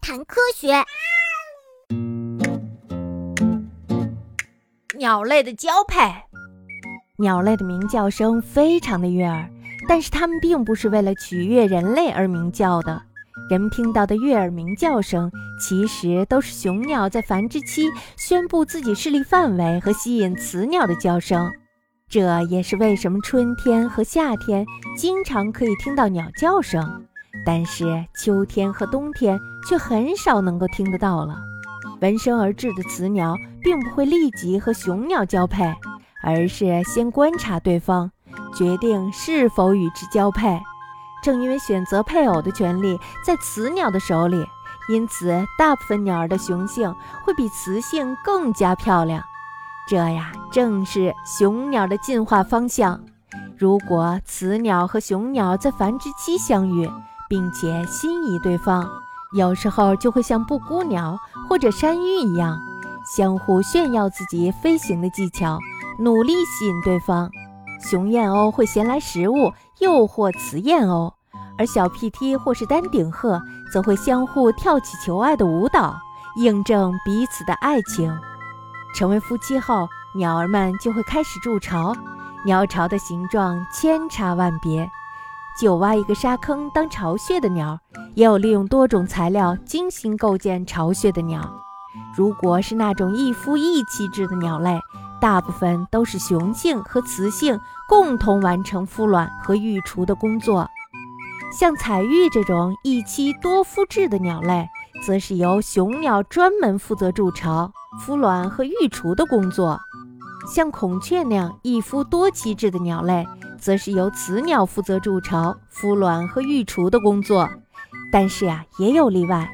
谈科学。鸟类的交配，鸟类的鸣叫声非常的悦耳，但是它们并不是为了取悦人类而鸣叫的。人们听到的悦耳鸣叫声，其实都是雄鸟在繁殖期宣布自己势力范围和吸引雌鸟的叫声。这也是为什么春天和夏天经常可以听到鸟叫声，但是秋天和冬天却很少能够听得到了。闻声而至的雌鸟并不会立即和雄鸟交配，而是先观察对方，决定是否与之交配。正因为选择配偶的权利在雌鸟的手里，因此大部分鸟儿的雄性会比雌性更加漂亮。这呀，正是雄鸟的进化方向。如果雌鸟和雄鸟在繁殖期相遇，并且心仪对方。有时候就会像布谷鸟或者山芋一样，相互炫耀自己飞行的技巧，努力吸引对方。雄燕鸥会衔来食物诱惑雌燕鸥，而小屁踢或是丹顶鹤则会相互跳起求爱的舞蹈，印证彼此的爱情。成为夫妻后，鸟儿们就会开始筑巢，鸟巢的形状千差万别。就挖一个沙坑当巢穴的鸟，也有利用多种材料精心构建巢穴的鸟。如果是那种一夫一妻制的鸟类，大部分都是雄性和雌性共同完成孵卵和育雏的工作。像彩玉这种一妻多夫制的鸟类，则是由雄鸟专门负责筑巢、孵卵和育雏的工作。像孔雀那样一夫多妻制的鸟类。则是由雌鸟负责筑巢、孵卵和育雏的工作，但是呀，也有例外。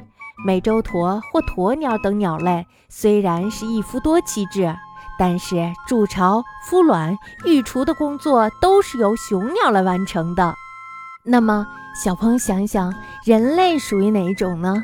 美洲鸵或鸵鸟等鸟类虽然是一夫多妻制，但是筑巢、孵卵、育雏的工作都是由雄鸟来完成的。那么，小朋友想一想，人类属于哪一种呢？